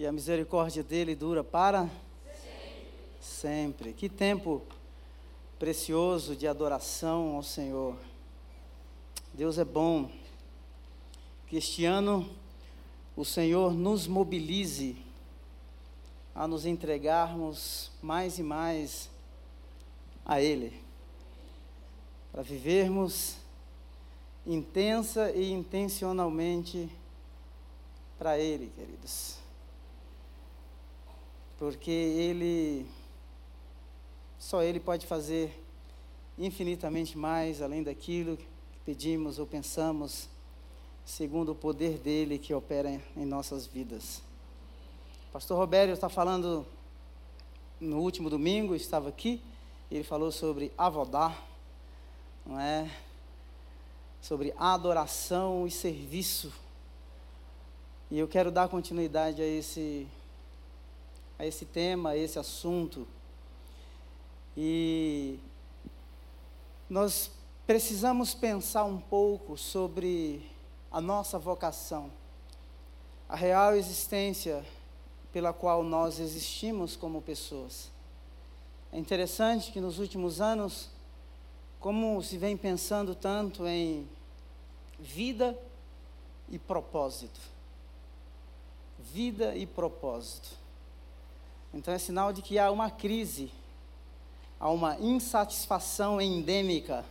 E a misericórdia dele dura para sempre. Que tempo precioso de adoração ao Senhor. Deus é bom. Que este ano o Senhor nos mobilize a nos entregarmos mais e mais a Ele, para vivermos intensa e intencionalmente para Ele, queridos. Porque Ele, só Ele pode fazer infinitamente mais além daquilo que pedimos ou pensamos, segundo o poder dele que opera em nossas vidas. Pastor Robério está falando no último domingo, estava aqui, ele falou sobre avodar, não é? Sobre adoração e serviço. E eu quero dar continuidade a esse a esse tema, a esse assunto. E nós precisamos pensar um pouco sobre a nossa vocação, a real existência pela qual nós existimos como pessoas. É interessante que nos últimos anos, como se vem pensando tanto em vida e propósito. Vida e propósito. Então é sinal de que há uma crise, há uma insatisfação endêmica.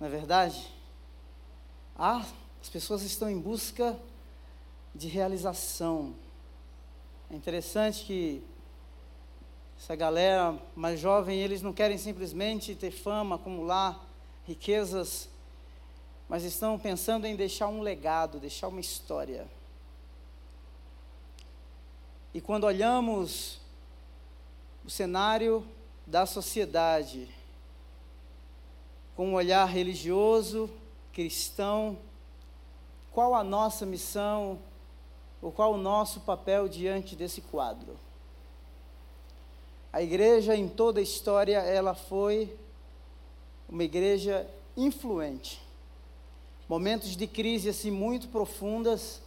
Não é verdade? Ah, as pessoas estão em busca de realização, é interessante que essa galera mais jovem, eles não querem simplesmente ter fama, acumular riquezas, mas estão pensando em deixar um legado, deixar uma história. E quando olhamos o cenário da sociedade com um olhar religioso, cristão, qual a nossa missão o qual o nosso papel diante desse quadro? A igreja em toda a história, ela foi uma igreja influente. Momentos de crise assim muito profundas,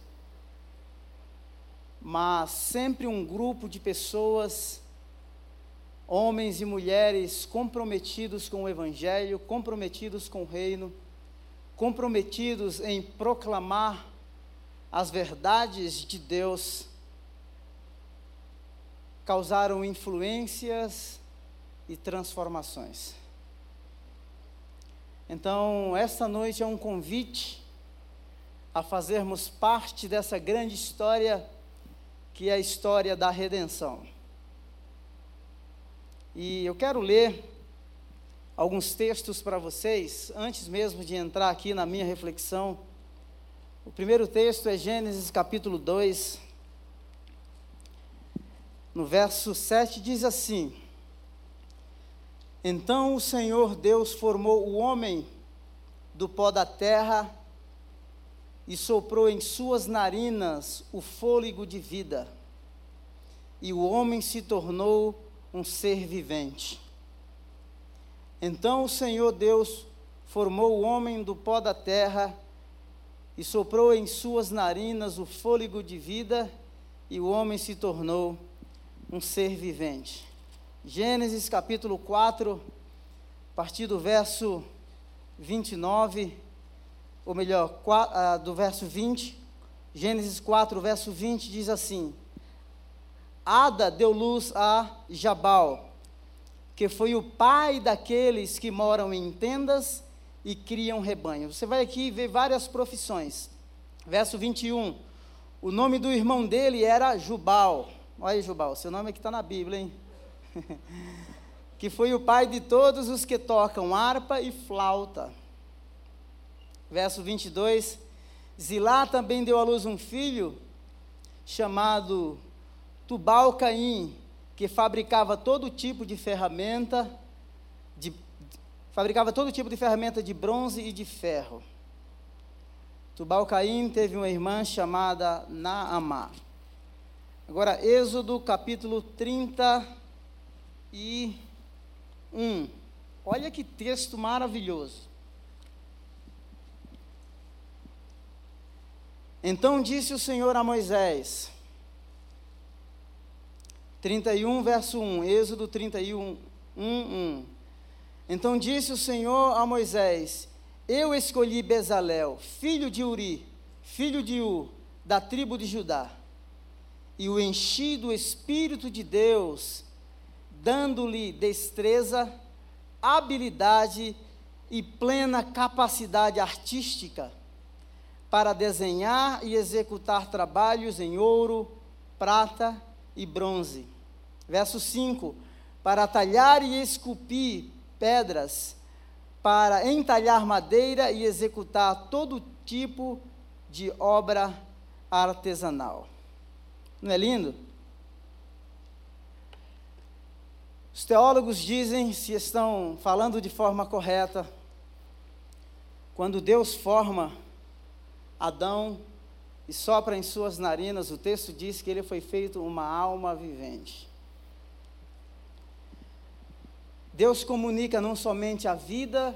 mas sempre um grupo de pessoas, homens e mulheres comprometidos com o evangelho, comprometidos com o reino, comprometidos em proclamar as verdades de Deus causaram influências e transformações. Então, esta noite é um convite a fazermos parte dessa grande história que é a história da redenção. E eu quero ler alguns textos para vocês, antes mesmo de entrar aqui na minha reflexão o primeiro texto é Gênesis capítulo 2, no verso 7 diz assim: Então o Senhor Deus formou o homem do pó da terra e soprou em suas narinas o fôlego de vida, e o homem se tornou um ser vivente. Então o Senhor Deus formou o homem do pó da terra e soprou em suas narinas o fôlego de vida, e o homem se tornou um ser vivente. Gênesis capítulo 4, a partir do verso 29, ou melhor, ah, do verso 20, Gênesis 4, verso 20 diz assim: Ada deu luz a Jabal, que foi o pai daqueles que moram em tendas e criam rebanho. Você vai aqui ver várias profissões. Verso 21. O nome do irmão dele era Jubal. Olha aí, Jubal, seu nome aqui está na Bíblia, hein? que foi o pai de todos os que tocam harpa e flauta. Verso 22. Zilá também deu à luz um filho chamado Tubal-Caim, que fabricava todo tipo de ferramenta de Fabricava todo tipo de ferramenta de bronze e de ferro. Tubal-Caim teve uma irmã chamada Naamá. Agora, Êxodo capítulo 31. Olha que texto maravilhoso. Então disse o Senhor a Moisés: 31, verso 1, Êxodo 31, 1, 1. Então disse o Senhor a Moisés: Eu escolhi Bezalel, filho de Uri, filho de U, da tribo de Judá, e o enchi do Espírito de Deus, dando-lhe destreza, habilidade e plena capacidade artística para desenhar e executar trabalhos em ouro, prata e bronze Verso 5: Para talhar e esculpir pedras, para entalhar madeira e executar todo tipo de obra artesanal. Não é lindo? Os teólogos dizem, se estão falando de forma correta, quando Deus forma Adão e sopra em suas narinas, o texto diz que ele foi feito uma alma vivente. Deus comunica não somente a vida,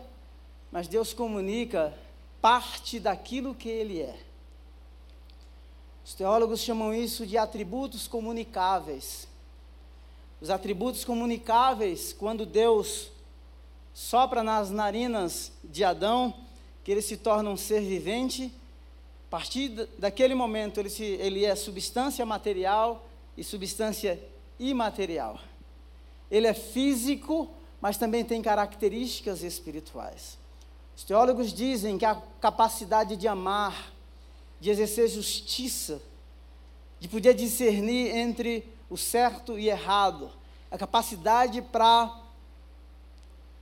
mas Deus comunica parte daquilo que Ele é. Os teólogos chamam isso de atributos comunicáveis. Os atributos comunicáveis, quando Deus sopra nas narinas de Adão, que ele se torna um ser vivente, a partir daquele momento ele, se, ele é substância material e substância imaterial. Ele é físico, mas também tem características espirituais. Os teólogos dizem que a capacidade de amar, de exercer justiça, de poder discernir entre o certo e errado, a capacidade para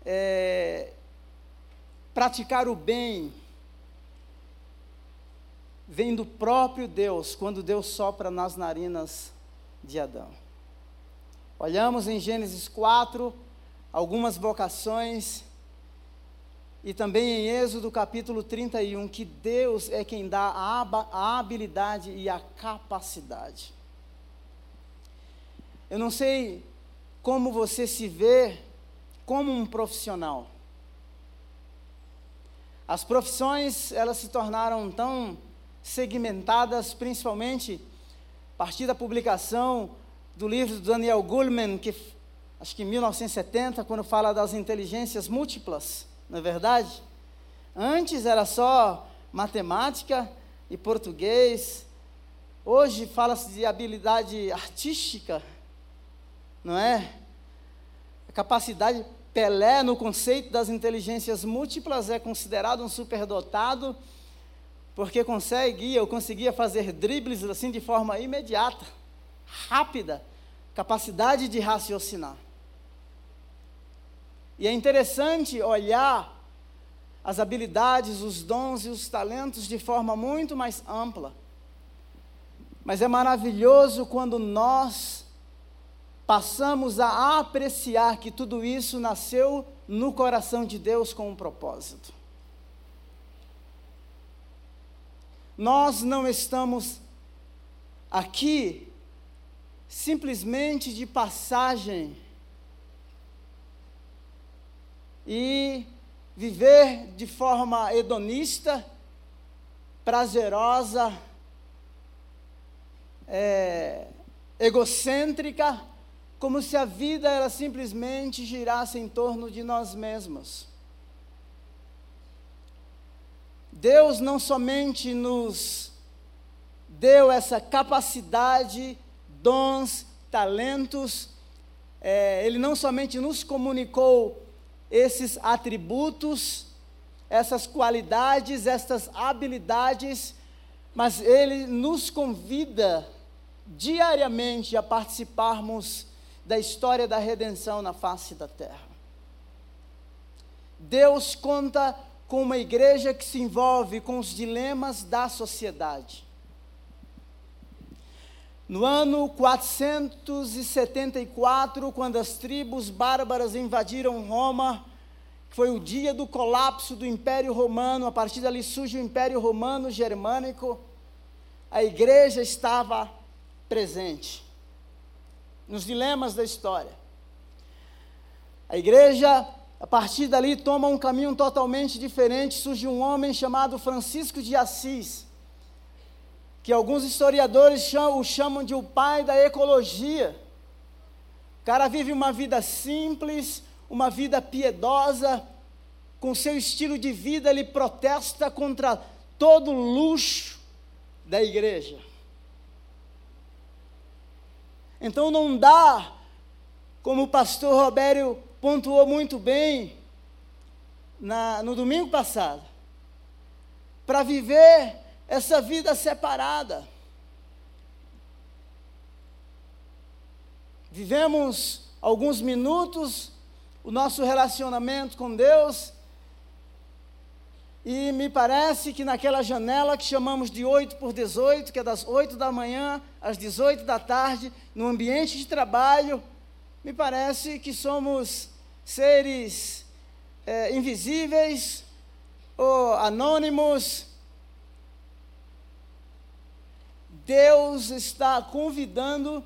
é, praticar o bem, vem do próprio Deus, quando Deus sopra nas narinas de Adão. Olhamos em Gênesis 4, algumas vocações, e também em Êxodo capítulo 31, que Deus é quem dá a, habilidade e a capacidade. Eu não sei como você se vê como um profissional. As profissões, elas se tornaram tão segmentadas, principalmente a partir da publicação do livro do Daniel Goleman, que acho que em 1970, quando fala das inteligências múltiplas, não é verdade? Antes era só matemática e português. Hoje fala-se de habilidade artística, não é? A capacidade Pelé no conceito das inteligências múltiplas é considerado um superdotado porque conseguia ou conseguia fazer dribles assim de forma imediata, rápida, capacidade de raciocinar. E é interessante olhar as habilidades, os dons e os talentos de forma muito mais ampla. Mas é maravilhoso quando nós passamos a apreciar que tudo isso nasceu no coração de Deus com um propósito. Nós não estamos aqui simplesmente de passagem e viver de forma hedonista, prazerosa, é, egocêntrica, como se a vida ela simplesmente girasse em torno de nós mesmos. Deus não somente nos deu essa capacidade, dons, talentos, é, Ele não somente nos comunicou esses atributos, essas qualidades, essas habilidades, mas Ele nos convida diariamente a participarmos da história da redenção na face da terra. Deus conta com uma igreja que se envolve com os dilemas da sociedade. No ano 474, quando as tribos bárbaras invadiram Roma, foi o dia do colapso do Império Romano, a partir dali surge o Império Romano Germânico, a igreja estava presente nos dilemas da história. A igreja, a partir dali, toma um caminho totalmente diferente. Surge um homem chamado Francisco de Assis que alguns historiadores chamam, o chamam de o pai da ecologia. cara vive uma vida simples, uma vida piedosa, com seu estilo de vida, ele protesta contra todo luxo da igreja. Então não dá, como o pastor Robério pontuou muito bem na, no domingo passado, para viver essa vida separada. Vivemos alguns minutos o nosso relacionamento com Deus e me parece que naquela janela que chamamos de 8 por 18, que é das 8 da manhã às 18 da tarde, no ambiente de trabalho, me parece que somos seres é, invisíveis ou anônimos. Deus está convidando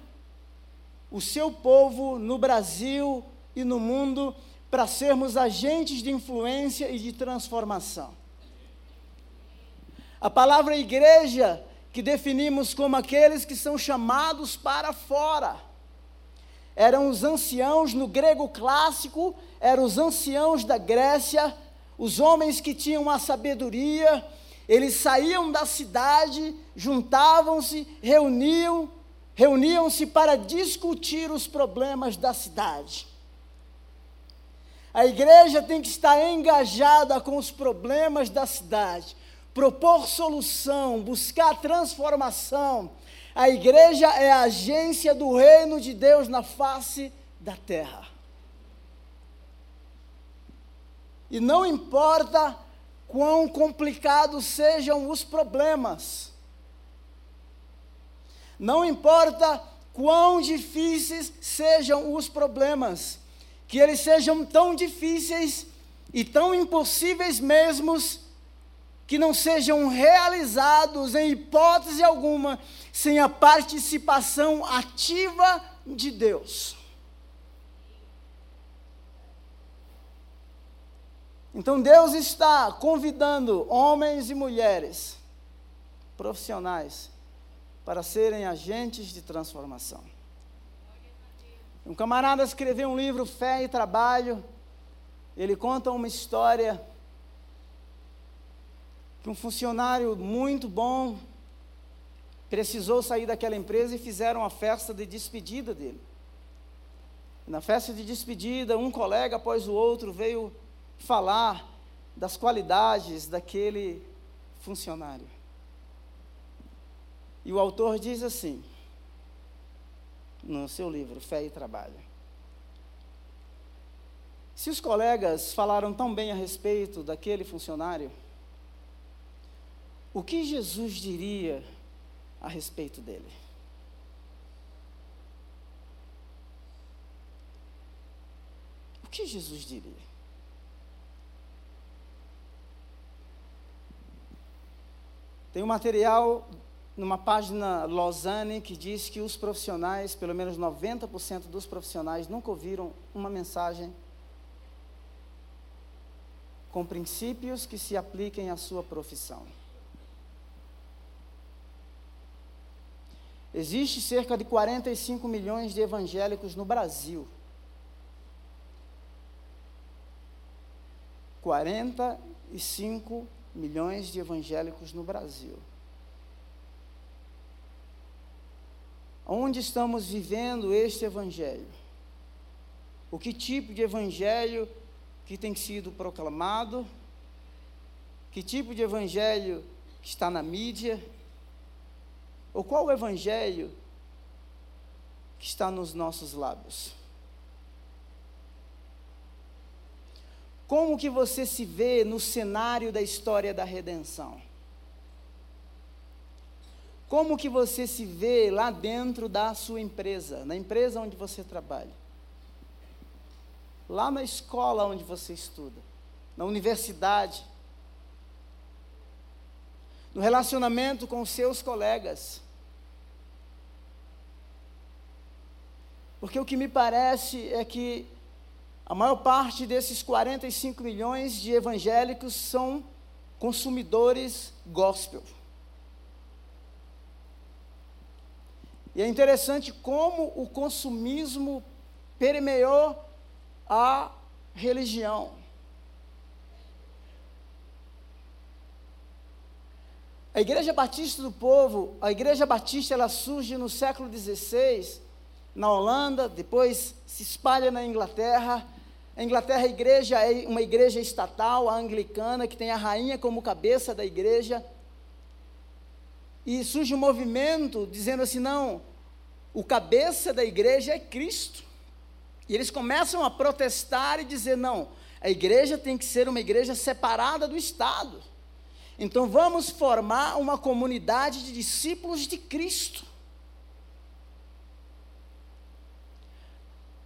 o seu povo no Brasil e no mundo para sermos agentes de influência e de transformação. A palavra igreja, que definimos como aqueles que são chamados para fora, eram os anciãos no grego clássico, eram os anciãos da Grécia, os homens que tinham a sabedoria, eles saíam da cidade, juntavam-se, reuniam, reuniam-se para discutir os problemas da cidade. A igreja tem que estar engajada com os problemas da cidade, propor solução, buscar transformação. A igreja é a agência do reino de Deus na face da terra. E não importa quão complicados sejam os problemas, não importa quão difíceis sejam os problemas, que eles sejam tão difíceis e tão impossíveis mesmos, que não sejam realizados em hipótese alguma sem a participação ativa de Deus. Então Deus está convidando homens e mulheres profissionais para serem agentes de transformação. Um camarada escreveu um livro Fé e Trabalho. Ele conta uma história que um funcionário muito bom precisou sair daquela empresa e fizeram a festa de despedida dele. Na festa de despedida, um colega após o outro veio falar das qualidades daquele funcionário. E o autor diz assim, no seu livro, Fé e Trabalho. Se os colegas falaram tão bem a respeito daquele funcionário, o que Jesus diria a respeito dele? O que Jesus diria? Tem um material numa página Lausanne que diz que os profissionais, pelo menos 90% dos profissionais, nunca ouviram uma mensagem com princípios que se apliquem à sua profissão. Existe cerca de 45 milhões de evangélicos no Brasil. 45 milhões de evangélicos no Brasil. Onde estamos vivendo este evangelho? O que tipo de evangelho que tem sido proclamado? Que tipo de evangelho que está na mídia? Ou qual o evangelho que está nos nossos lábios? Como que você se vê no cenário da história da redenção? Como que você se vê lá dentro da sua empresa, na empresa onde você trabalha? Lá na escola onde você estuda, na universidade, no relacionamento com seus colegas. Porque o que me parece é que a maior parte desses 45 milhões de evangélicos são consumidores gospel. E é interessante como o consumismo permeou a religião. A Igreja Batista do Povo, a Igreja Batista, ela surge no século XVI, na Holanda, depois se espalha na Inglaterra. A Inglaterra, a igreja é uma igreja estatal, a anglicana, que tem a rainha como cabeça da igreja. E surge um movimento dizendo assim: não, o cabeça da igreja é Cristo. E eles começam a protestar e dizer: não, a igreja tem que ser uma igreja separada do Estado. Então vamos formar uma comunidade de discípulos de Cristo.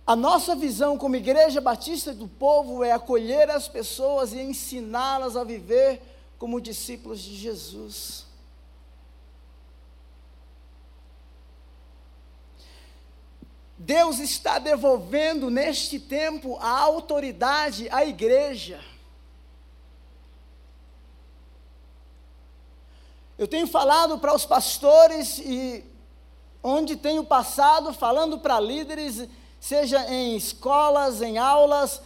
A nossa visão como Igreja Batista do Povo é acolher as pessoas e ensiná-las a viver como discípulos de Jesus. Deus está devolvendo neste tempo a autoridade à igreja. Eu tenho falado para os pastores e onde tenho passado, falando para líderes, seja em escolas, em aulas,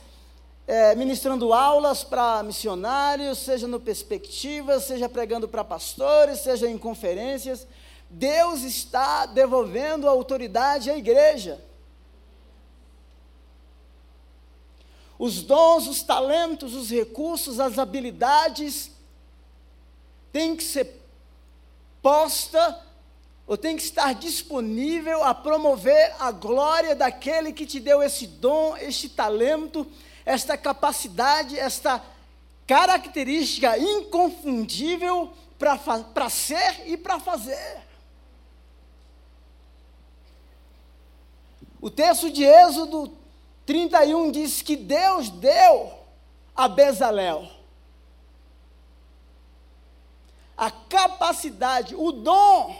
é, ministrando aulas para missionários, seja no Perspectiva, seja pregando para pastores, seja em conferências. Deus está devolvendo a autoridade à igreja. Os dons, os talentos, os recursos, as habilidades têm que ser posta ou tem que estar disponível a promover a glória daquele que te deu esse dom, este talento, esta capacidade, esta característica inconfundível para ser e para fazer. O texto de Êxodo 31 diz que Deus deu a Bezalel a capacidade, o dom,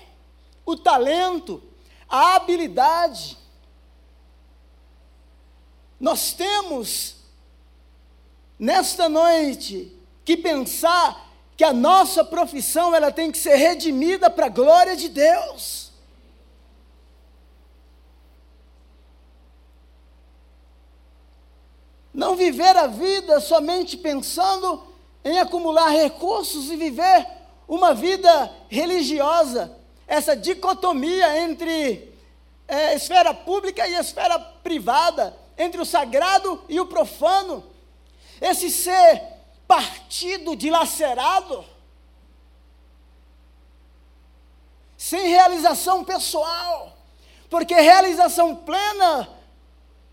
o talento, a habilidade. Nós temos, nesta noite, que pensar que a nossa profissão ela tem que ser redimida para a glória de Deus. Não viver a vida somente pensando em acumular recursos e viver uma vida religiosa, essa dicotomia entre é, esfera pública e esfera privada, entre o sagrado e o profano, esse ser partido, dilacerado, sem realização pessoal, porque realização plena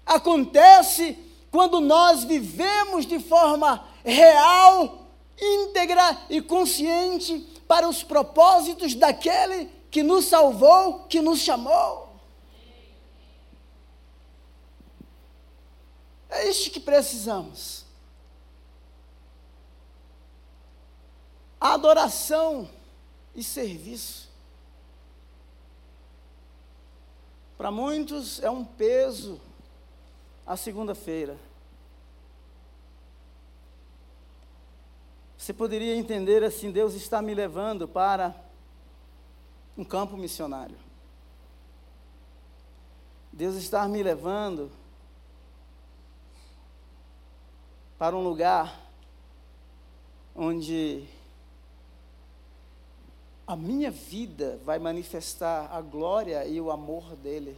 acontece quando nós vivemos de forma real, íntegra e consciente para os propósitos daquele que nos salvou, que nos chamou. É isso que precisamos. Adoração e serviço. Para muitos é um peso a segunda-feira. Você poderia entender assim: Deus está me levando para um campo missionário. Deus está me levando para um lugar onde a minha vida vai manifestar a glória e o amor dele.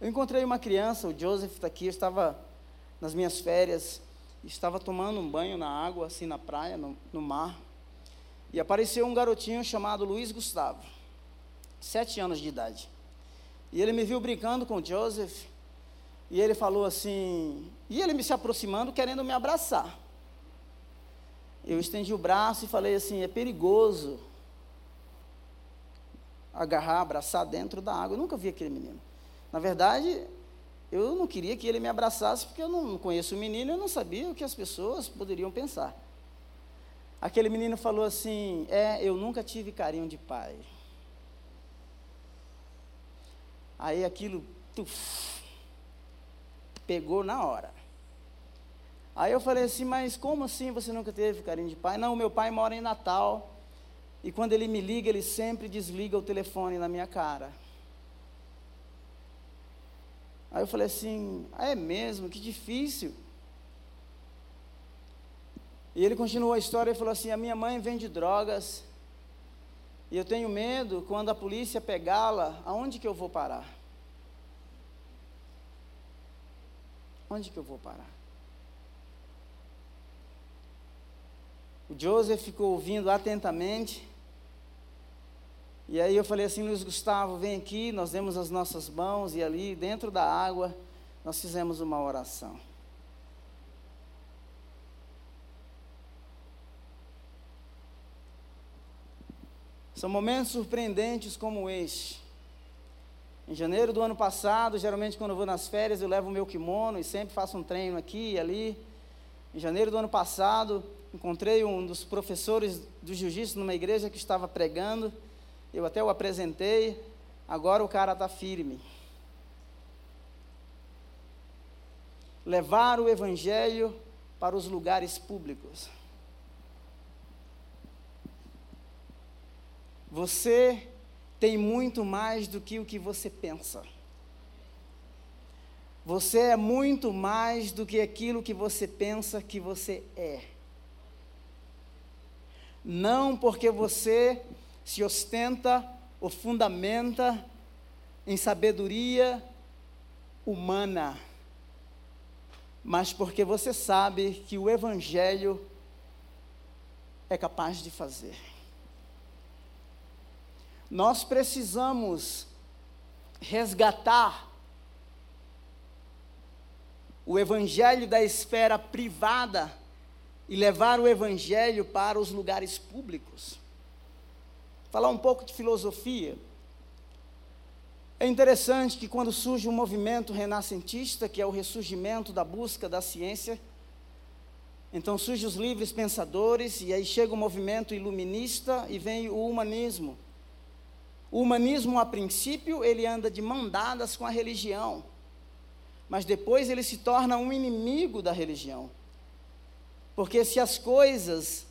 Eu encontrei uma criança, o Joseph está aqui, eu estava nas minhas férias, estava tomando um banho na água, assim na praia, no, no mar, e apareceu um garotinho chamado Luiz Gustavo, sete anos de idade. E ele me viu brincando com o Joseph, e ele falou assim, e ele me se aproximando, querendo me abraçar. Eu estendi o braço e falei assim: é perigoso agarrar, abraçar dentro da água. Eu nunca vi aquele menino. Na verdade, eu não queria que ele me abraçasse, porque eu não conheço o menino, eu não sabia o que as pessoas poderiam pensar. Aquele menino falou assim: É, eu nunca tive carinho de pai. Aí aquilo tuf, pegou na hora. Aí eu falei assim: Mas como assim você nunca teve carinho de pai? Não, meu pai mora em Natal. E quando ele me liga, ele sempre desliga o telefone na minha cara. Aí eu falei assim: ah, é mesmo? Que difícil. E ele continuou a história e falou assim: a minha mãe vende drogas. E eu tenho medo, quando a polícia pegá-la, aonde que eu vou parar? Onde que eu vou parar? O Joseph ficou ouvindo atentamente. E aí eu falei assim, Luiz Gustavo, vem aqui, nós demos as nossas mãos e ali, dentro da água, nós fizemos uma oração. São momentos surpreendentes como este. Em janeiro do ano passado, geralmente quando eu vou nas férias, eu levo o meu kimono e sempre faço um treino aqui e ali. Em janeiro do ano passado, encontrei um dos professores do jiu-jitsu numa igreja que estava pregando. Eu até o apresentei, agora o cara está firme. Levar o evangelho para os lugares públicos. Você tem muito mais do que o que você pensa. Você é muito mais do que aquilo que você pensa que você é. Não porque você se ostenta ou fundamenta em sabedoria humana, mas porque você sabe que o Evangelho é capaz de fazer. Nós precisamos resgatar o Evangelho da esfera privada e levar o Evangelho para os lugares públicos falar um pouco de filosofia. É interessante que quando surge um movimento renascentista, que é o ressurgimento da busca da ciência, então surgem os livres pensadores, e aí chega o movimento iluminista e vem o humanismo. O humanismo, a princípio, ele anda de mão dadas com a religião, mas depois ele se torna um inimigo da religião. Porque se as coisas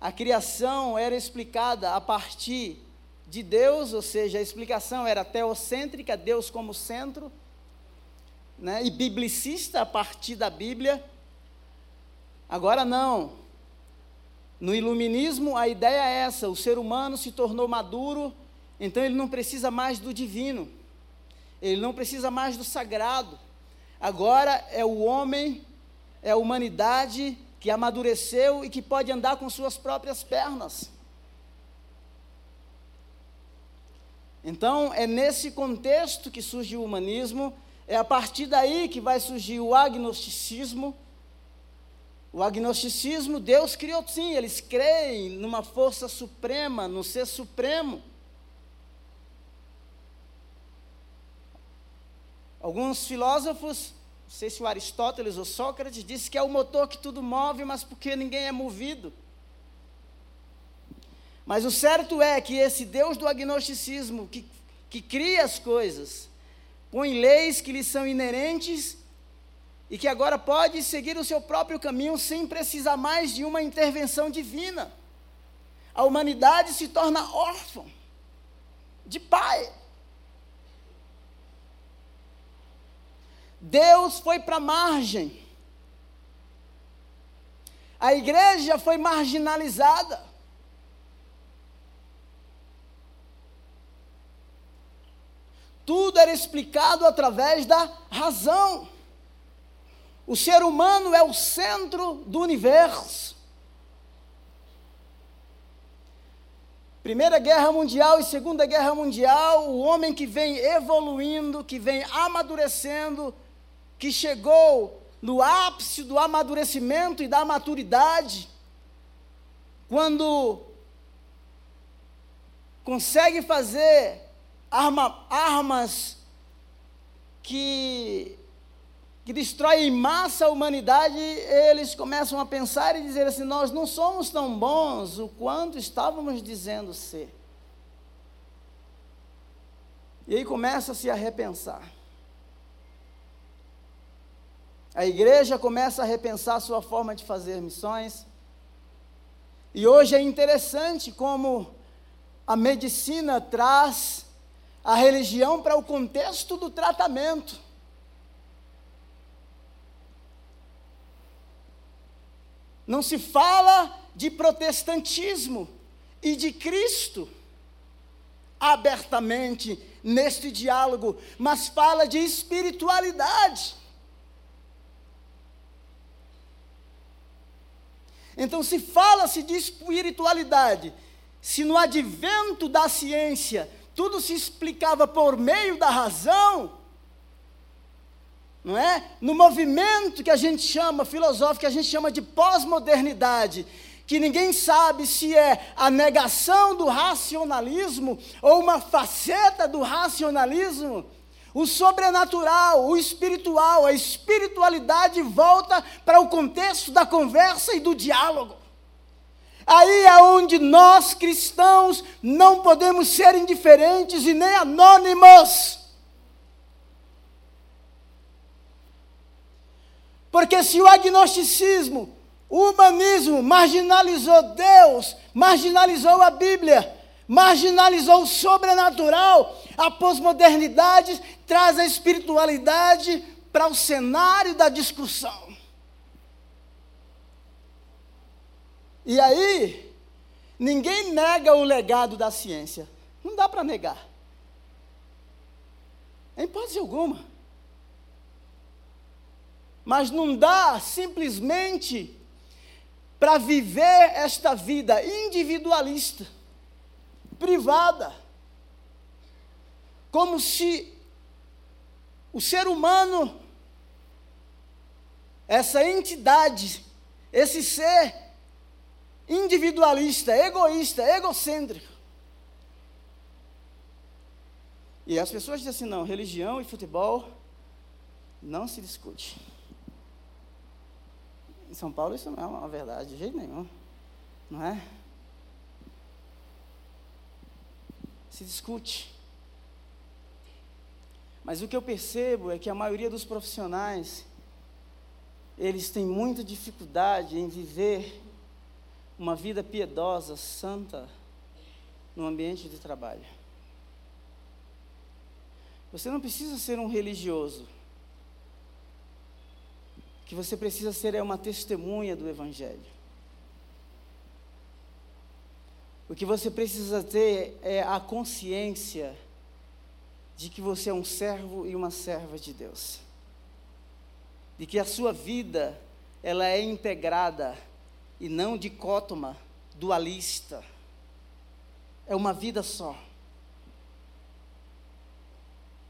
a criação era explicada a partir de Deus, ou seja, a explicação era teocêntrica, Deus como centro, né, e biblicista a partir da Bíblia. Agora não. No iluminismo, a ideia é essa: o ser humano se tornou maduro, então ele não precisa mais do divino, ele não precisa mais do sagrado. Agora é o homem, é a humanidade que amadureceu e que pode andar com suas próprias pernas. Então, é nesse contexto que surge o humanismo, é a partir daí que vai surgir o agnosticismo. O agnosticismo, Deus criou sim, eles creem numa força suprema, no ser supremo. Alguns filósofos não sei se o Aristóteles ou Sócrates disse que é o motor que tudo move, mas porque ninguém é movido. Mas o certo é que esse Deus do agnosticismo, que, que cria as coisas, põe leis que lhe são inerentes e que agora pode seguir o seu próprio caminho sem precisar mais de uma intervenção divina. A humanidade se torna órfã de pai. Deus foi para a margem. A igreja foi marginalizada. Tudo era explicado através da razão. O ser humano é o centro do universo. Primeira Guerra Mundial e Segunda Guerra Mundial, o homem que vem evoluindo, que vem amadurecendo, que chegou no ápice do amadurecimento e da maturidade, quando consegue fazer arma, armas que, que destroem em massa a humanidade, eles começam a pensar e dizer assim: nós não somos tão bons o quanto estávamos dizendo ser. E aí começa-se a repensar. A igreja começa a repensar sua forma de fazer missões. E hoje é interessante como a medicina traz a religião para o contexto do tratamento. Não se fala de protestantismo e de Cristo abertamente neste diálogo, mas fala de espiritualidade. Então, se fala-se de espiritualidade, se no advento da ciência tudo se explicava por meio da razão, não é? No movimento que a gente chama filosófico, que a gente chama de pós-modernidade, que ninguém sabe se é a negação do racionalismo ou uma faceta do racionalismo, o sobrenatural, o espiritual, a espiritualidade volta para o contexto da conversa e do diálogo. Aí é onde nós cristãos não podemos ser indiferentes e nem anônimos. Porque se o agnosticismo, o humanismo marginalizou Deus, marginalizou a Bíblia, marginalizou o sobrenatural, a pós-modernidade traz a espiritualidade para o cenário da discussão. E aí, ninguém nega o legado da ciência. Não dá para negar. Em hipótese alguma. Mas não dá simplesmente para viver esta vida individualista, privada, como se o ser humano, essa entidade, esse ser individualista, egoísta, egocêntrico. E as pessoas dizem assim: não, religião e futebol não se discute. Em São Paulo isso não é uma verdade de jeito nenhum, não é? Se discute. Mas o que eu percebo é que a maioria dos profissionais, eles têm muita dificuldade em viver uma vida piedosa, santa, no ambiente de trabalho. Você não precisa ser um religioso. O que você precisa ser é uma testemunha do Evangelho. O que você precisa ter é a consciência de que você é um servo e uma serva de Deus. De que a sua vida, ela é integrada e não dicótoma, dualista. É uma vida só.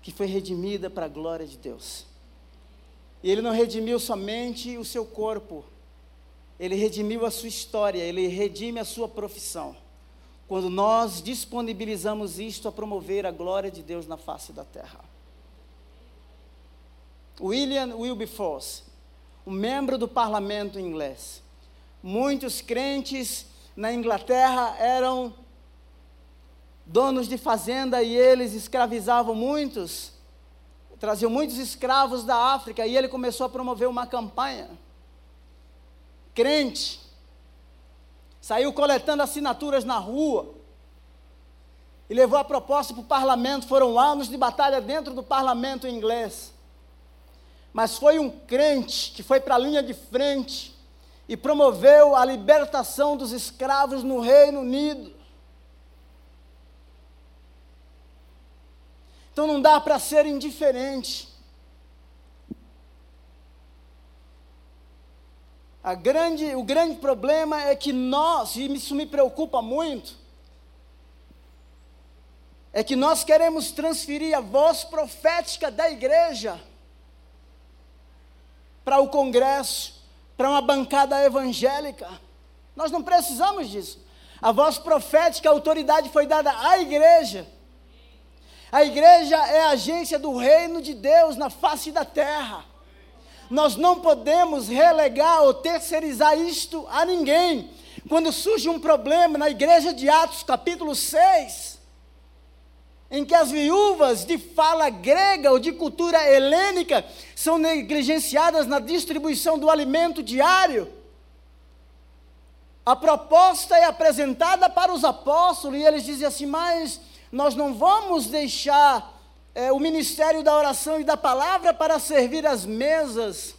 Que foi redimida para a glória de Deus. E ele não redimiu somente o seu corpo, ele redimiu a sua história, ele redime a sua profissão quando nós disponibilizamos isto a promover a glória de Deus na face da terra. William Wilberforce, um membro do parlamento inglês. Muitos crentes na Inglaterra eram donos de fazenda e eles escravizavam muitos, traziam muitos escravos da África e ele começou a promover uma campanha. Crente, saiu coletando assinaturas na rua e levou a proposta para o parlamento. Foram anos de batalha dentro do parlamento inglês. Mas foi um crente que foi para a linha de frente e promoveu a libertação dos escravos no Reino Unido. Então não dá para ser indiferente. Grande, o grande problema é que nós, e isso me preocupa muito, é que nós queremos transferir a voz profética da igreja para o congresso, para uma bancada evangélica. Nós não precisamos disso. A voz profética, a autoridade foi dada à igreja. A igreja é a agência do reino de Deus na face da terra. Nós não podemos relegar ou terceirizar isto a ninguém. Quando surge um problema na igreja de Atos, capítulo 6, em que as viúvas de fala grega ou de cultura helênica são negligenciadas na distribuição do alimento diário, a proposta é apresentada para os apóstolos e eles dizem assim: Mas nós não vamos deixar é, o ministério da oração e da palavra para servir as mesas.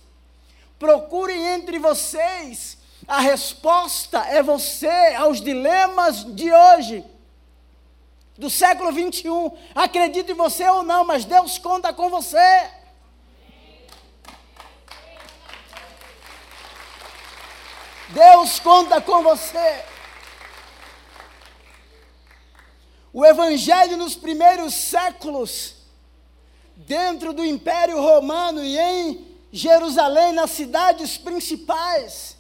Procurem entre vocês A resposta é você aos dilemas de hoje, do século 21. Acredite em você ou não, mas Deus conta com você. Deus conta com você. O Evangelho nos primeiros séculos, dentro do Império Romano e em Jerusalém, nas cidades principais,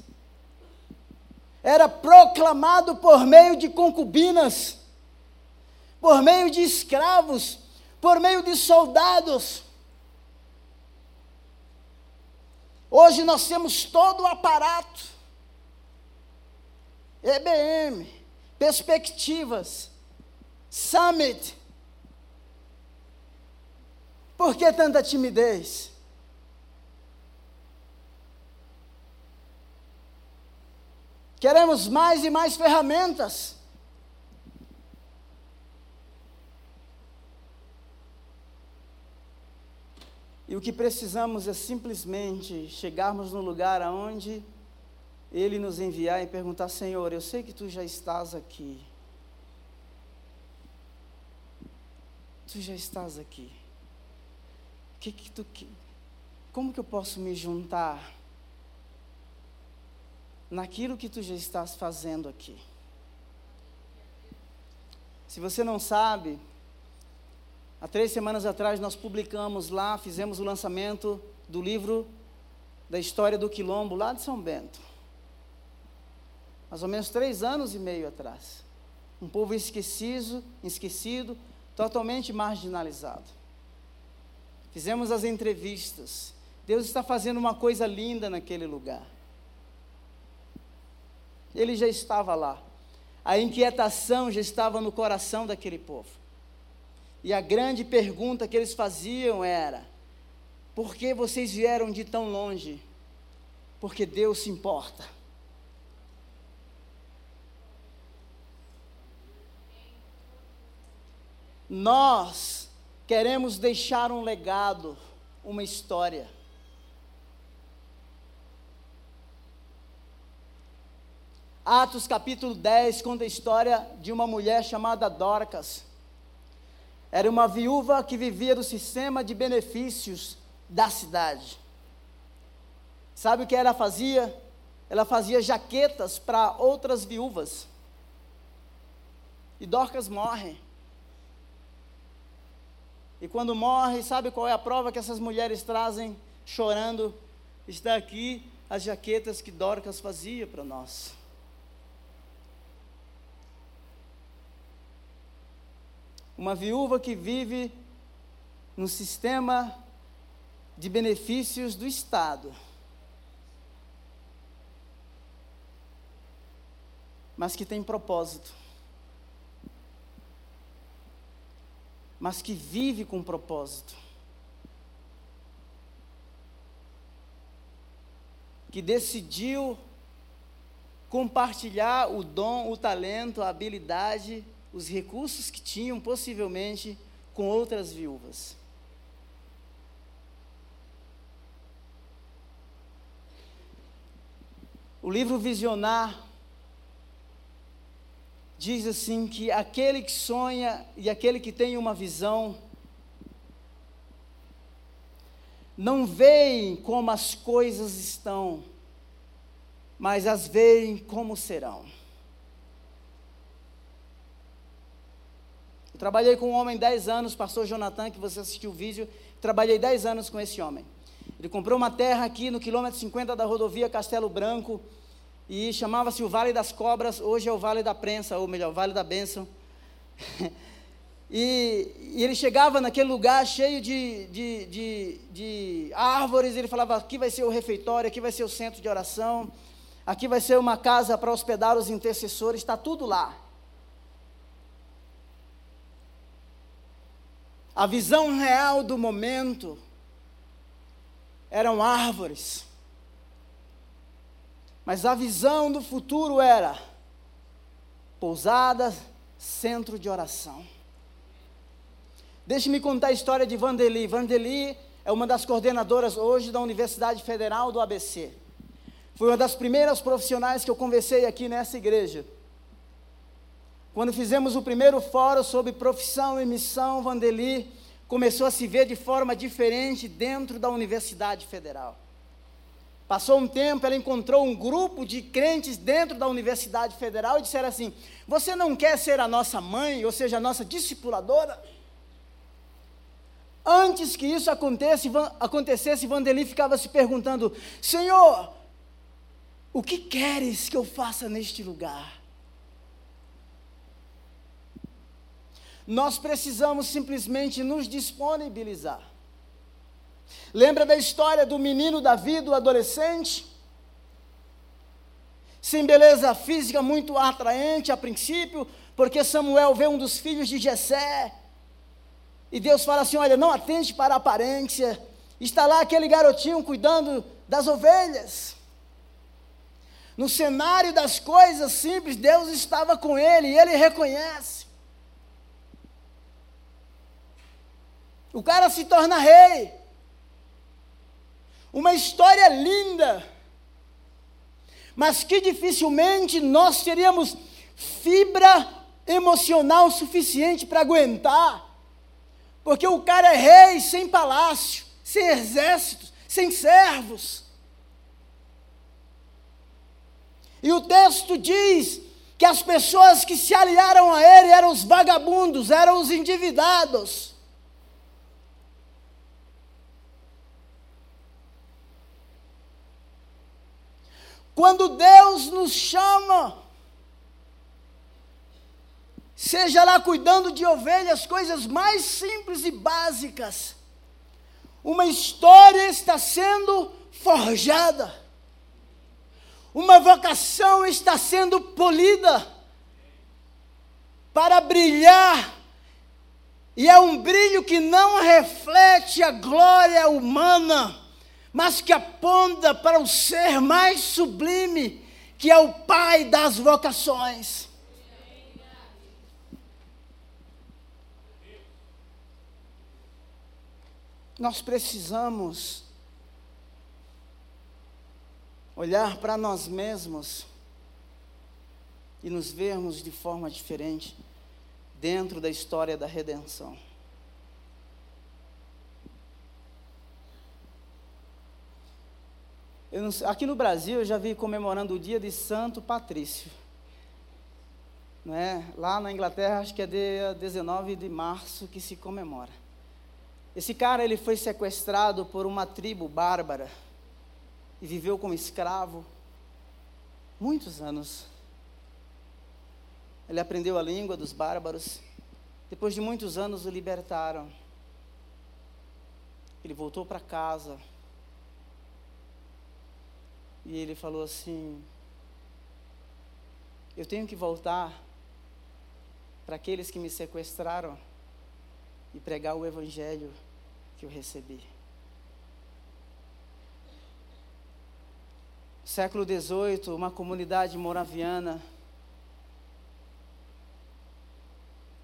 era proclamado por meio de concubinas, por meio de escravos, por meio de soldados. Hoje nós temos todo o aparato, EBM, perspectivas, Summit. Por que tanta timidez? Queremos mais e mais ferramentas. E o que precisamos é simplesmente chegarmos no lugar aonde Ele nos enviar e perguntar: Senhor, eu sei que tu já estás aqui. Tu já estás aqui. Que que tu, que, como que eu posso me juntar? naquilo que tu já estás fazendo aqui. Se você não sabe, há três semanas atrás nós publicamos lá, fizemos o lançamento do livro da história do Quilombo, lá de São Bento. Mais ou menos três anos e meio atrás. Um povo esquecido, esquecido, totalmente marginalizado. Fizemos as entrevistas. Deus está fazendo uma coisa linda naquele lugar. Ele já estava lá. A inquietação já estava no coração daquele povo. E a grande pergunta que eles faziam era: por que vocês vieram de tão longe? Porque Deus se importa. Nós queremos deixar um legado, uma história. Atos capítulo 10 conta a história de uma mulher chamada Dorcas. Era uma viúva que vivia do sistema de benefícios da cidade. Sabe o que ela fazia? Ela fazia jaquetas para outras viúvas. E Dorcas morre. E quando morre, sabe qual é a prova que essas mulheres trazem chorando? Está aqui as jaquetas que Dorcas fazia para nós. uma viúva que vive no sistema de benefícios do Estado. Mas que tem propósito. Mas que vive com propósito. Que decidiu compartilhar o dom, o talento, a habilidade os recursos que tinham, possivelmente, com outras viúvas. O livro Visionar diz assim que aquele que sonha e aquele que tem uma visão não veem como as coisas estão, mas as veem como serão. Trabalhei com um homem 10 anos, pastor Jonathan, que você assistiu o vídeo. Trabalhei 10 anos com esse homem. Ele comprou uma terra aqui no quilômetro 50 da rodovia Castelo Branco e chamava-se o Vale das Cobras, hoje é o Vale da Prensa, ou melhor, Vale da Bênção. e, e, ele chegava naquele lugar cheio de, de, de, de árvores, ele falava: aqui vai ser o refeitório, aqui vai ser o centro de oração, aqui vai ser uma casa para hospedar os intercessores, está tudo lá. A visão real do momento eram árvores. Mas a visão do futuro era pousada, centro de oração. Deixe-me contar a história de Vandeli. Vandeli é uma das coordenadoras hoje da Universidade Federal do ABC. Foi uma das primeiras profissionais que eu conversei aqui nessa igreja. Quando fizemos o primeiro fórum sobre profissão e missão, Vandeli começou a se ver de forma diferente dentro da Universidade Federal. Passou um tempo, ela encontrou um grupo de crentes dentro da Universidade Federal e disseram assim: Você não quer ser a nossa mãe, ou seja, a nossa discipuladora? Antes que isso acontecesse, acontecesse, Vandeli ficava se perguntando: Senhor, o que queres que eu faça neste lugar? Nós precisamos simplesmente nos disponibilizar. Lembra da história do menino Davi, do adolescente? Sem beleza física muito atraente a princípio, porque Samuel vê um dos filhos de Jessé. E Deus fala assim: olha, não atente para a aparência. Está lá aquele garotinho cuidando das ovelhas. No cenário das coisas simples, Deus estava com ele e ele reconhece. O cara se torna rei. Uma história linda, mas que dificilmente nós teríamos fibra emocional suficiente para aguentar, porque o cara é rei sem palácio, sem exércitos, sem servos. E o texto diz que as pessoas que se aliaram a ele eram os vagabundos, eram os endividados. Quando Deus nos chama, seja lá cuidando de ovelhas, coisas mais simples e básicas, uma história está sendo forjada, uma vocação está sendo polida para brilhar, e é um brilho que não reflete a glória humana, mas que aponta para o ser mais sublime, que é o Pai das vocações. Nós precisamos olhar para nós mesmos e nos vermos de forma diferente dentro da história da redenção. Não, aqui no Brasil eu já vi comemorando o dia de Santo Patrício. Né? Lá na Inglaterra, acho que é dia 19 de março que se comemora. Esse cara ele foi sequestrado por uma tribo bárbara e viveu como escravo muitos anos. Ele aprendeu a língua dos bárbaros. Depois de muitos anos o libertaram. Ele voltou para casa e ele falou assim: Eu tenho que voltar para aqueles que me sequestraram e pregar o evangelho que eu recebi. Século XVIII, uma comunidade moraviana,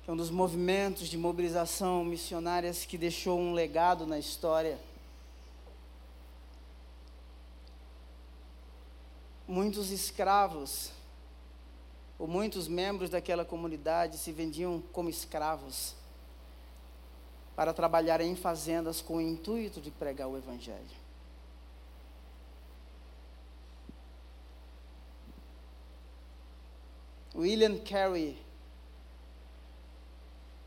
que é um dos movimentos de mobilização missionárias que deixou um legado na história. Muitos escravos, ou muitos membros daquela comunidade se vendiam como escravos para trabalhar em fazendas com o intuito de pregar o Evangelho. William Carey,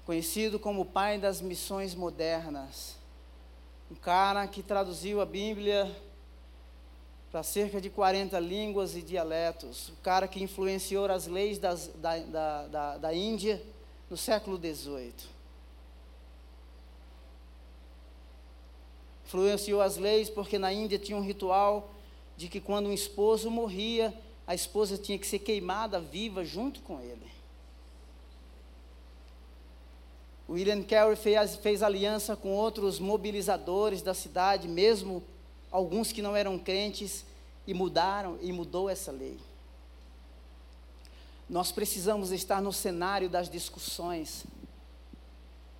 conhecido como o pai das missões modernas, um cara que traduziu a Bíblia para cerca de 40 línguas e dialetos. O cara que influenciou as leis das, da, da, da, da Índia no século XVIII. Influenciou as leis porque na Índia tinha um ritual de que quando um esposo morria, a esposa tinha que ser queimada viva junto com ele. William Carey fez, fez aliança com outros mobilizadores da cidade, mesmo alguns que não eram crentes e mudaram e mudou essa lei. Nós precisamos estar no cenário das discussões,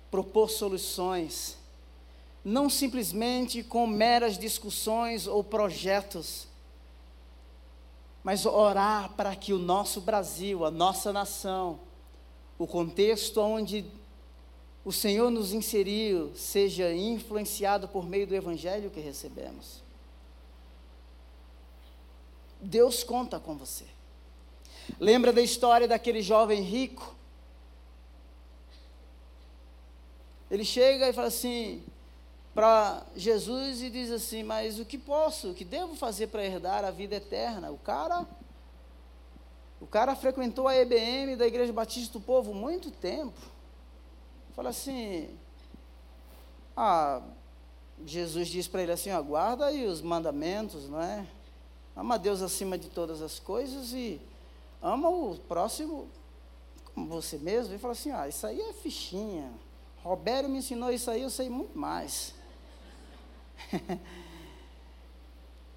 propor soluções, não simplesmente com meras discussões ou projetos, mas orar para que o nosso Brasil, a nossa nação, o contexto onde o Senhor nos inseriu, seja influenciado por meio do Evangelho que recebemos. Deus conta com você. Lembra da história daquele jovem rico? Ele chega e fala assim para Jesus e diz assim: Mas o que posso, o que devo fazer para herdar a vida eterna? O cara, o cara frequentou a EBM da Igreja Batista do Povo muito tempo. Fala assim: Ah, Jesus diz para ele assim: Aguarda aí os mandamentos, não é? Ama Deus acima de todas as coisas e ama o próximo como você mesmo. E fala assim: Ah, isso aí é fichinha. Roberto me ensinou isso aí, eu sei muito mais.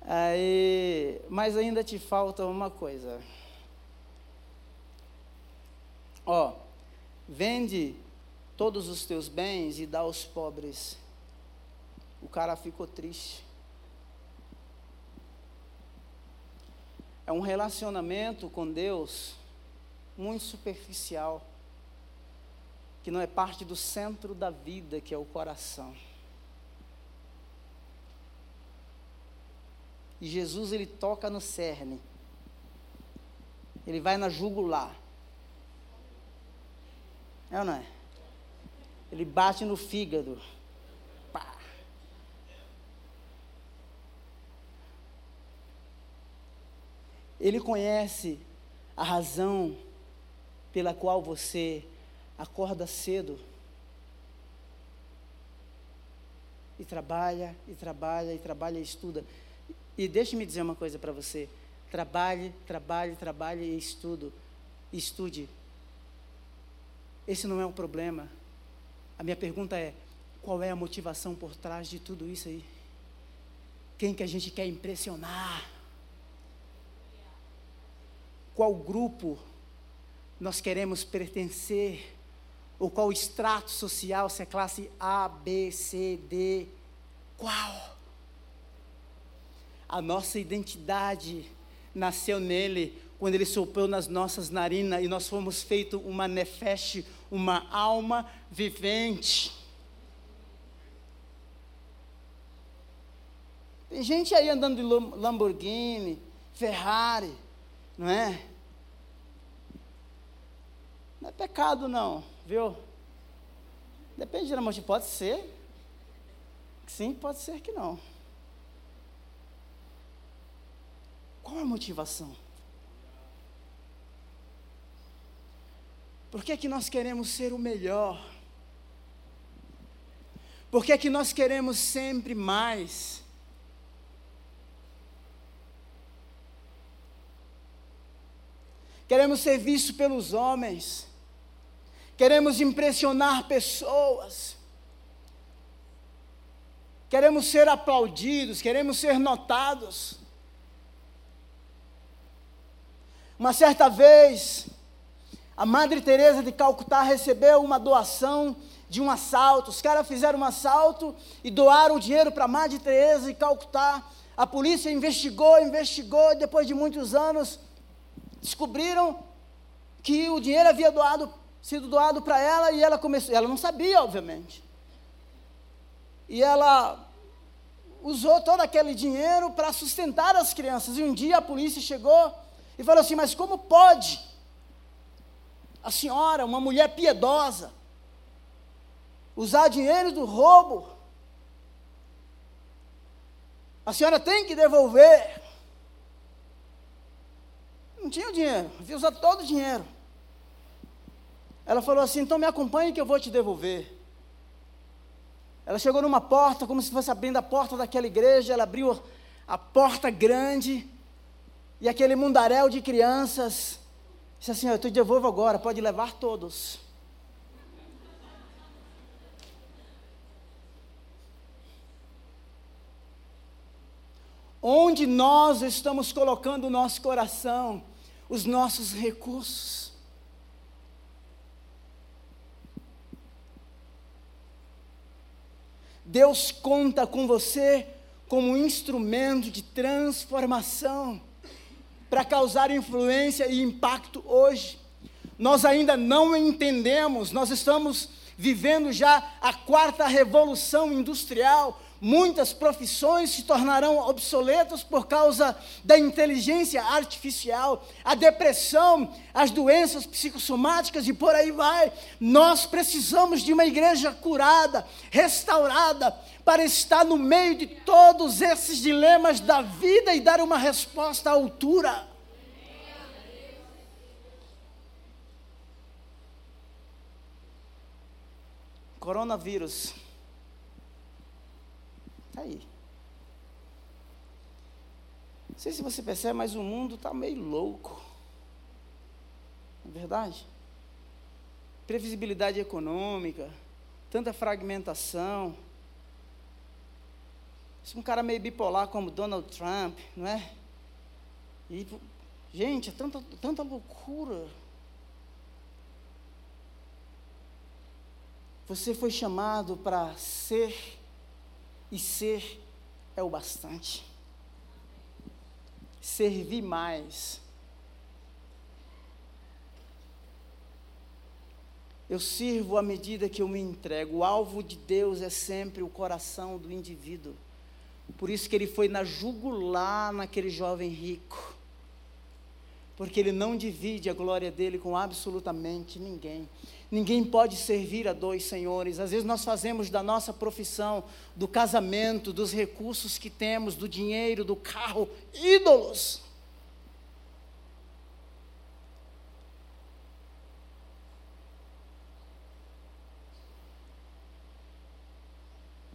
aí, mas ainda te falta uma coisa. Ó, vende todos os teus bens e dá aos pobres. O cara ficou triste. É um relacionamento com Deus muito superficial, que não é parte do centro da vida, que é o coração. E Jesus ele toca no cerne. Ele vai na jugular. É ou não é? Ele bate no fígado. Pá. Ele conhece a razão pela qual você acorda cedo e trabalha, e trabalha, e trabalha e estuda. E deixe-me dizer uma coisa para você: trabalhe, trabalhe, trabalhe e estudo, estude. Esse não é um problema. A minha pergunta é: qual é a motivação por trás de tudo isso aí? Quem que a gente quer impressionar? Qual grupo nós queremos pertencer? Ou qual extrato social, se é classe A, B, C, D? Qual? A nossa identidade nasceu nele quando ele soprou nas nossas narinas e nós fomos feito uma nefesh, uma alma vivente. Tem gente aí andando de Lamborghini, Ferrari, não é? Não é pecado não, viu? Depende motivação, pode ser. Sim, pode ser que não. Qual a motivação? Por que, é que nós queremos ser o melhor? Por que, é que nós queremos sempre mais? Queremos ser vistos pelos homens, queremos impressionar pessoas, queremos ser aplaudidos, queremos ser notados. Uma certa vez, a Madre Teresa de Calcutá recebeu uma doação de um assalto. Os caras fizeram um assalto e doaram o dinheiro para a Madre Teresa de Calcutá. A polícia investigou, investigou, e depois de muitos anos descobriram que o dinheiro havia doado, sido doado para ela e ela começou, ela não sabia, obviamente. E ela usou todo aquele dinheiro para sustentar as crianças. E um dia a polícia chegou e falou assim: "Mas como pode?" A senhora, uma mulher piedosa, usar dinheiro do roubo, a senhora tem que devolver. Não tinha o dinheiro, havia usado todo o dinheiro. Ela falou assim: então me acompanhe que eu vou te devolver. Ela chegou numa porta, como se fosse abrindo a porta daquela igreja, ela abriu a porta grande, e aquele mundaréu de crianças Disse assim: Eu te devolvo agora, pode levar todos. Onde nós estamos colocando o nosso coração, os nossos recursos. Deus conta com você como um instrumento de transformação. Para causar influência e impacto hoje. Nós ainda não entendemos, nós estamos vivendo já a quarta revolução industrial, muitas profissões se tornarão obsoletas por causa da inteligência artificial, a depressão, as doenças psicossomáticas e por aí vai. Nós precisamos de uma igreja curada, restaurada, para estar no meio de todos esses dilemas da vida e dar uma resposta à altura. Coronavírus Está aí. Não sei se você percebe, mas o mundo está meio louco. Não é verdade? Previsibilidade econômica, tanta fragmentação. Um cara meio bipolar como Donald Trump, não é? E, gente, é tanta, tanta loucura. Você foi chamado para ser e ser é o bastante. Servir mais. Eu sirvo à medida que eu me entrego. O alvo de Deus é sempre o coração do indivíduo. Por isso que ele foi na jugular naquele jovem rico. Porque ele não divide a glória dele com absolutamente ninguém. Ninguém pode servir a dois senhores. Às vezes nós fazemos da nossa profissão, do casamento, dos recursos que temos, do dinheiro, do carro, ídolos.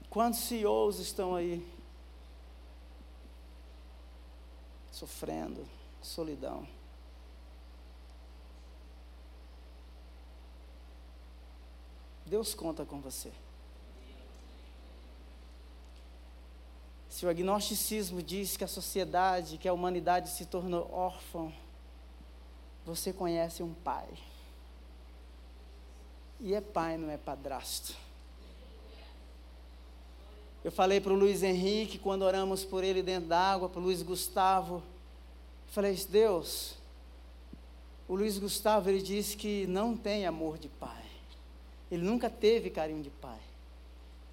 Quantos CEOs estão aí sofrendo solidão? Deus conta com você. Se o agnosticismo diz que a sociedade, que a humanidade se tornou órfã, você conhece um pai. E é pai, não é padrasto. Eu falei para o Luiz Henrique, quando oramos por ele dentro d'água, para o Luiz Gustavo, falei, Deus, o Luiz Gustavo, ele disse que não tem amor de pai. Ele nunca teve carinho de pai.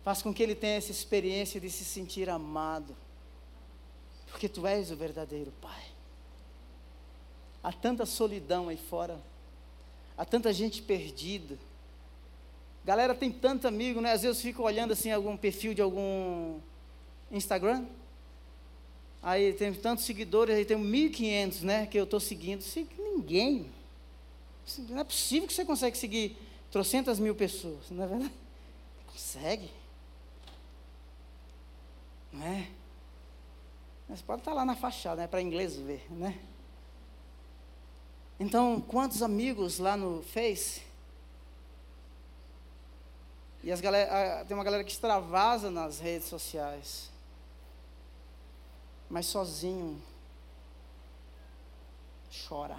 Faz com que ele tenha essa experiência de se sentir amado. Porque tu és o verdadeiro pai. Há tanta solidão aí fora. Há tanta gente perdida. Galera tem tanto amigo, né? Às vezes eu fico olhando assim algum perfil de algum Instagram. Aí tem tantos seguidores, aí tem 1.500, né? Que eu estou seguindo. Ninguém. Não é possível que você consegue seguir trocentas mil pessoas, não é verdade? Consegue. Não é? Mas pode estar lá na fachada, né, para inglês ver, né? Então, quantos amigos lá no Face? E as galera, tem uma galera que extravasa nas redes sociais. Mas sozinho chora.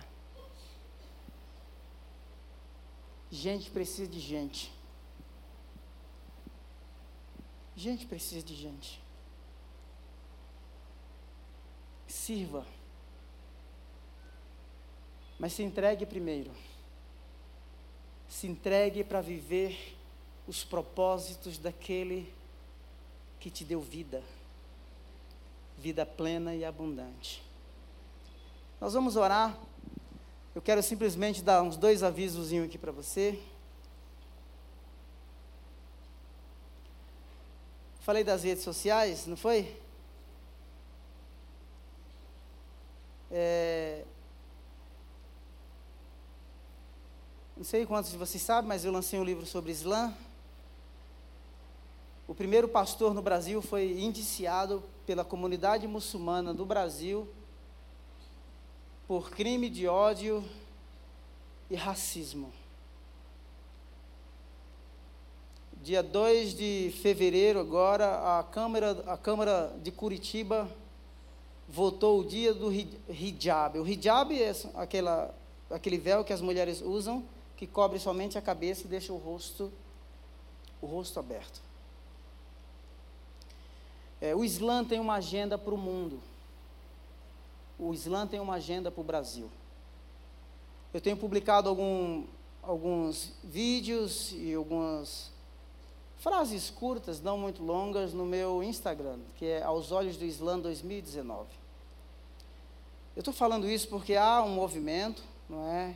Gente precisa de gente. Gente precisa de gente. Sirva. Mas se entregue primeiro. Se entregue para viver os propósitos daquele que te deu vida. Vida plena e abundante. Nós vamos orar. Eu quero simplesmente dar uns dois avisos aqui para você. Falei das redes sociais, não foi? É... Não sei quantos de vocês sabem, mas eu lancei um livro sobre Islã. O primeiro pastor no Brasil foi indiciado pela comunidade muçulmana do Brasil por crime de ódio e racismo. Dia 2 de fevereiro, agora, a Câmara, a Câmara de Curitiba votou o dia do hijab. O hijab é aquela, aquele véu que as mulheres usam, que cobre somente a cabeça e deixa o rosto, o rosto aberto. É, o Islã tem uma agenda para o mundo. O Islã tem uma agenda para o Brasil. Eu tenho publicado algum, alguns vídeos e algumas frases curtas, não muito longas, no meu Instagram, que é Aos Olhos do Islã 2019. Eu estou falando isso porque há um movimento, não é,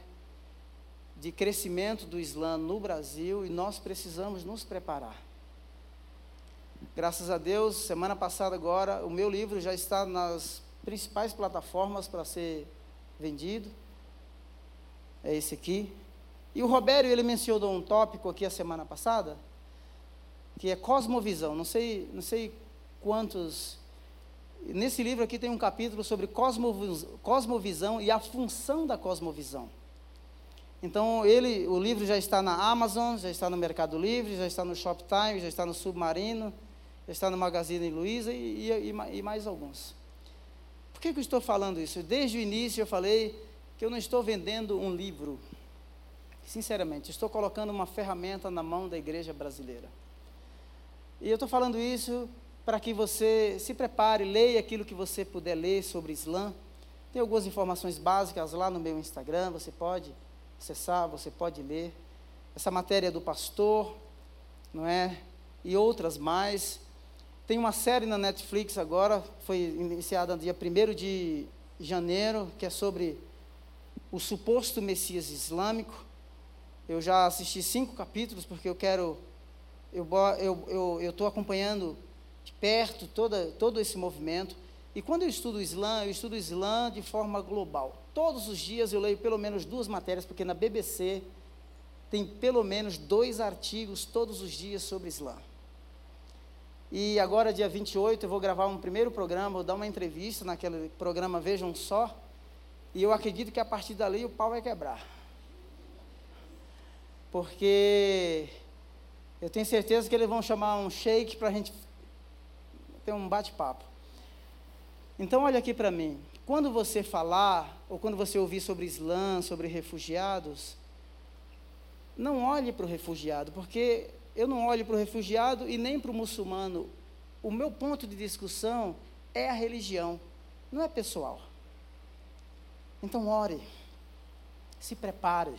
de crescimento do Islã no Brasil e nós precisamos nos preparar. Graças a Deus, semana passada agora, o meu livro já está nas principais plataformas para ser vendido. É esse aqui. E o Robério, ele mencionou um tópico aqui a semana passada, que é cosmovisão. Não sei, não sei quantos. Nesse livro aqui tem um capítulo sobre cosmovisão e a função da cosmovisão. Então, ele, o livro já está na Amazon, já está no Mercado Livre, já está no Shoptime, já está no Submarino, já está no Magazine Luiza e, e, e mais alguns. Por que, que eu estou falando isso? Desde o início eu falei que eu não estou vendendo um livro. Sinceramente, estou colocando uma ferramenta na mão da igreja brasileira. E eu estou falando isso para que você se prepare, leia aquilo que você puder ler sobre Islã. Tem algumas informações básicas lá no meu Instagram, você pode acessar, você pode ler. Essa matéria é do pastor, não é? E outras mais. Tem uma série na Netflix agora, foi iniciada no dia 1 de janeiro, que é sobre o suposto Messias islâmico. Eu já assisti cinco capítulos, porque eu quero. Eu estou acompanhando de perto toda, todo esse movimento. E quando eu estudo o Islã, eu estudo o Islã de forma global. Todos os dias eu leio pelo menos duas matérias, porque na BBC tem pelo menos dois artigos todos os dias sobre Islã. E agora, dia 28, eu vou gravar um primeiro programa, vou dar uma entrevista naquele programa Vejam Só. E eu acredito que a partir dali o pau vai quebrar. Porque eu tenho certeza que eles vão chamar um shake para a gente ter um bate-papo. Então, olha aqui para mim. Quando você falar, ou quando você ouvir sobre Islã, sobre refugiados, não olhe para o refugiado, porque eu não olho para o refugiado e nem para o muçulmano. O meu ponto de discussão é a religião, não é pessoal. Então, ore, se prepare.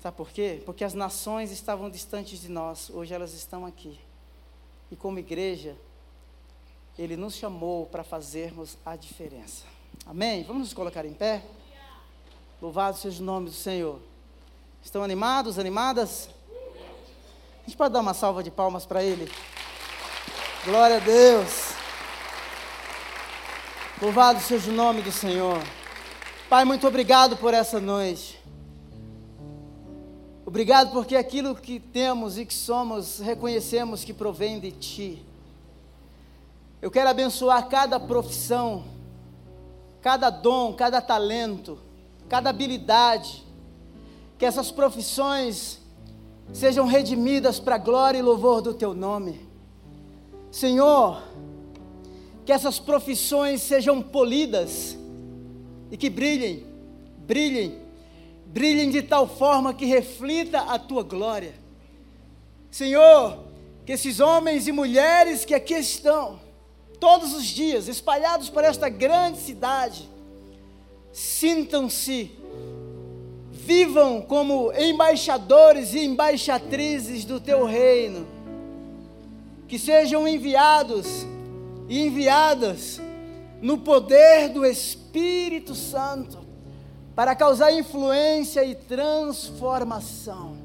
Sabe por quê? Porque as nações estavam distantes de nós, hoje elas estão aqui. E como igreja, Ele nos chamou para fazermos a diferença. Amém? Vamos nos colocar em pé? Louvado seja o nome do Senhor. Estão animados, animadas? A gente pode dar uma salva de palmas para Ele? Glória a Deus. Louvado seja o nome do Senhor. Pai, muito obrigado por essa noite. Obrigado porque aquilo que temos e que somos, reconhecemos que provém de Ti. Eu quero abençoar cada profissão, cada dom, cada talento, cada habilidade. Que essas profissões sejam redimidas para a glória e louvor do Teu nome. Senhor, que essas profissões sejam polidas e que brilhem, brilhem, brilhem de tal forma que reflita a tua glória. Senhor, que esses homens e mulheres que aqui estão, todos os dias, espalhados por esta grande cidade, sintam-se, vivam como embaixadores e embaixatrizes do teu reino, que sejam enviados e enviadas no poder do Espírito Santo para causar influência e transformação.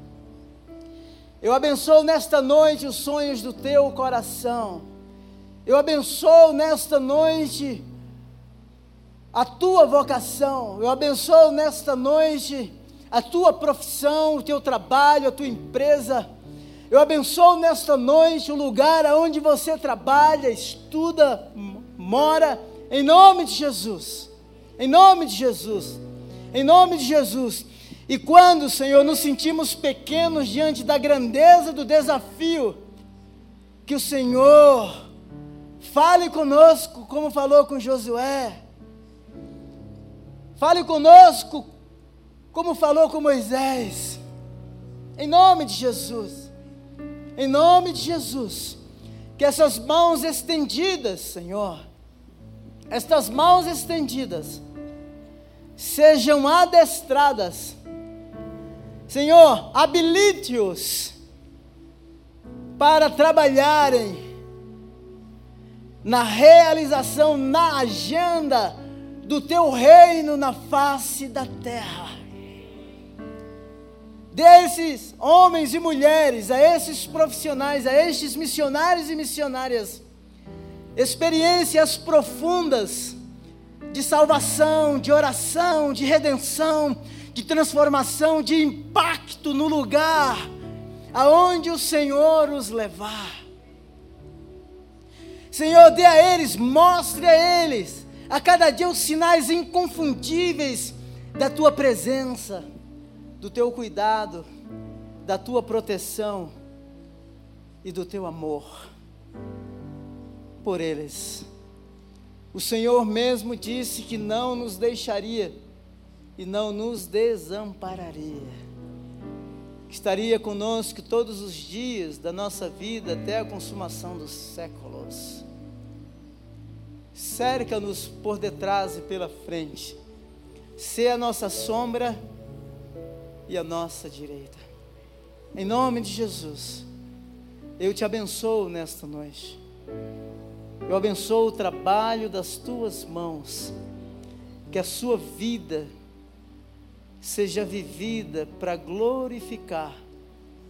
Eu abençoo nesta noite os sonhos do teu coração. Eu abençoo nesta noite a tua vocação. Eu abençoo nesta noite a tua profissão, o teu trabalho, a tua empresa. Eu abençoo nesta noite o lugar onde você trabalha, estuda, mora, em nome de Jesus. Em nome de Jesus. Em nome de Jesus. E quando, Senhor, nos sentimos pequenos diante da grandeza do desafio, que o Senhor fale conosco, como falou com Josué. Fale conosco, como falou com Moisés. Em nome de Jesus. Em nome de Jesus, que essas mãos estendidas, Senhor, estas mãos estendidas, sejam adestradas. Senhor, habilite-os para trabalharem na realização, na agenda do teu reino na face da terra. Desses homens e mulheres, a esses profissionais, a estes missionários e missionárias, experiências profundas de salvação, de oração, de redenção, de transformação, de impacto no lugar aonde o Senhor os levar. Senhor, dê a eles, mostre a eles, a cada dia os sinais inconfundíveis da tua presença, do teu cuidado, da tua proteção e do teu amor por eles. O Senhor mesmo disse que não nos deixaria e não nos desampararia. Estaria conosco todos os dias da nossa vida até a consumação dos séculos. Cerca-nos por detrás e pela frente. Sê a nossa sombra e a nossa direita. Em nome de Jesus, eu te abençoo nesta noite. Eu abençoo o trabalho das tuas mãos, que a sua vida seja vivida para glorificar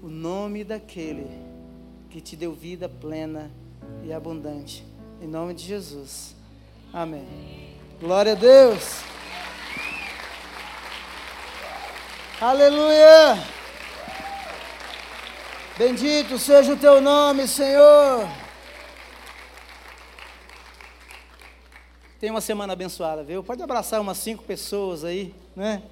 o nome daquele que te deu vida plena e abundante. Em nome de Jesus. Amém. Glória a Deus. Aleluia. Bendito seja o teu nome, Senhor. Tenha uma semana abençoada, viu? Pode abraçar umas cinco pessoas aí, né?